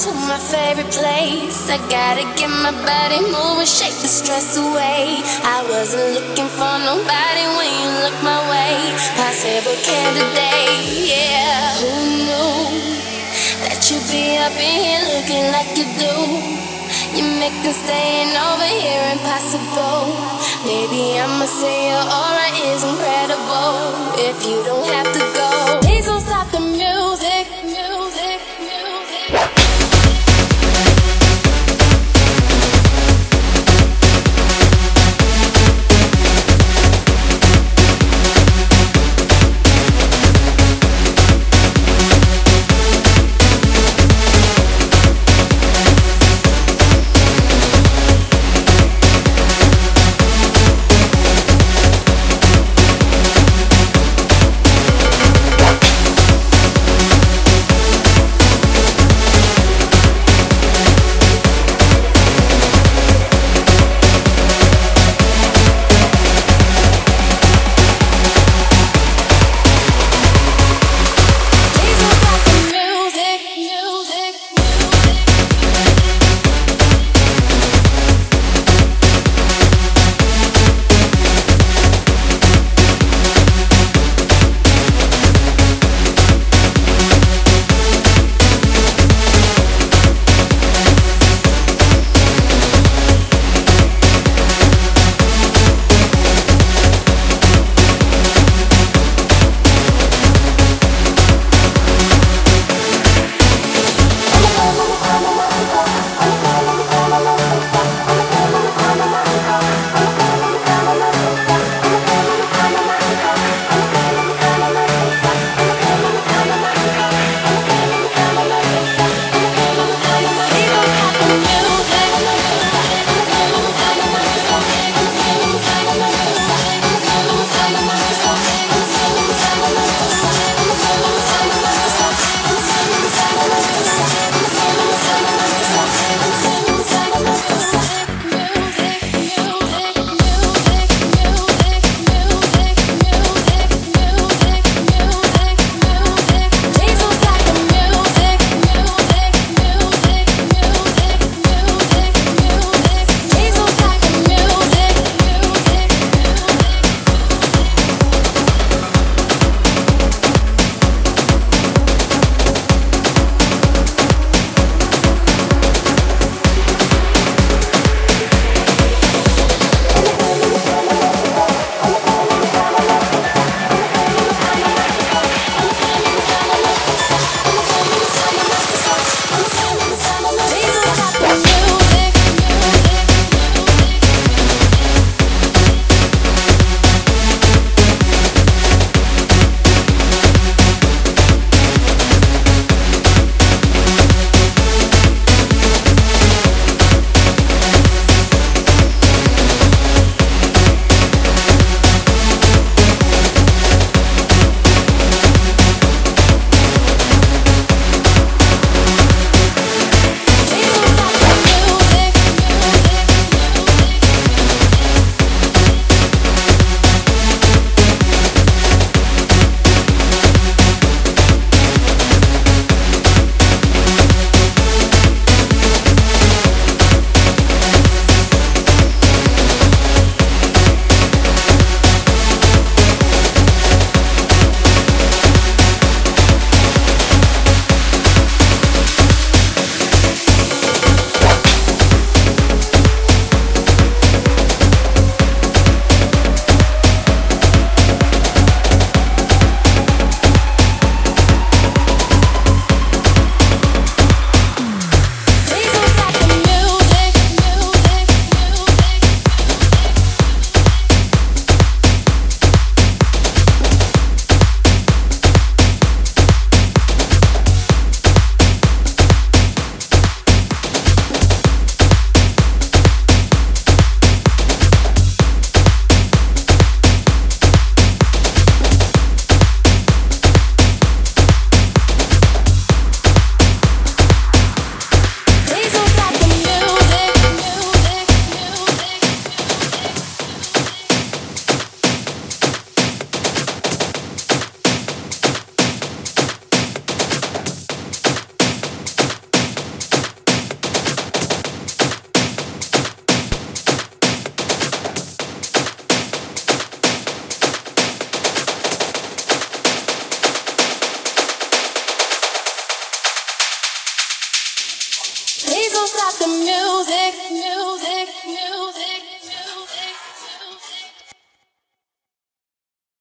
to my favorite place. I gotta get my body moving, shake the stress away. I wasn't looking for nobody when you look my way. Possible candidate, yeah. Who knew that you'd be up in here looking like you do? You make me staying over here impossible. Maybe I'ma say your aura is incredible. If you don't have to don't stop the music, music, music.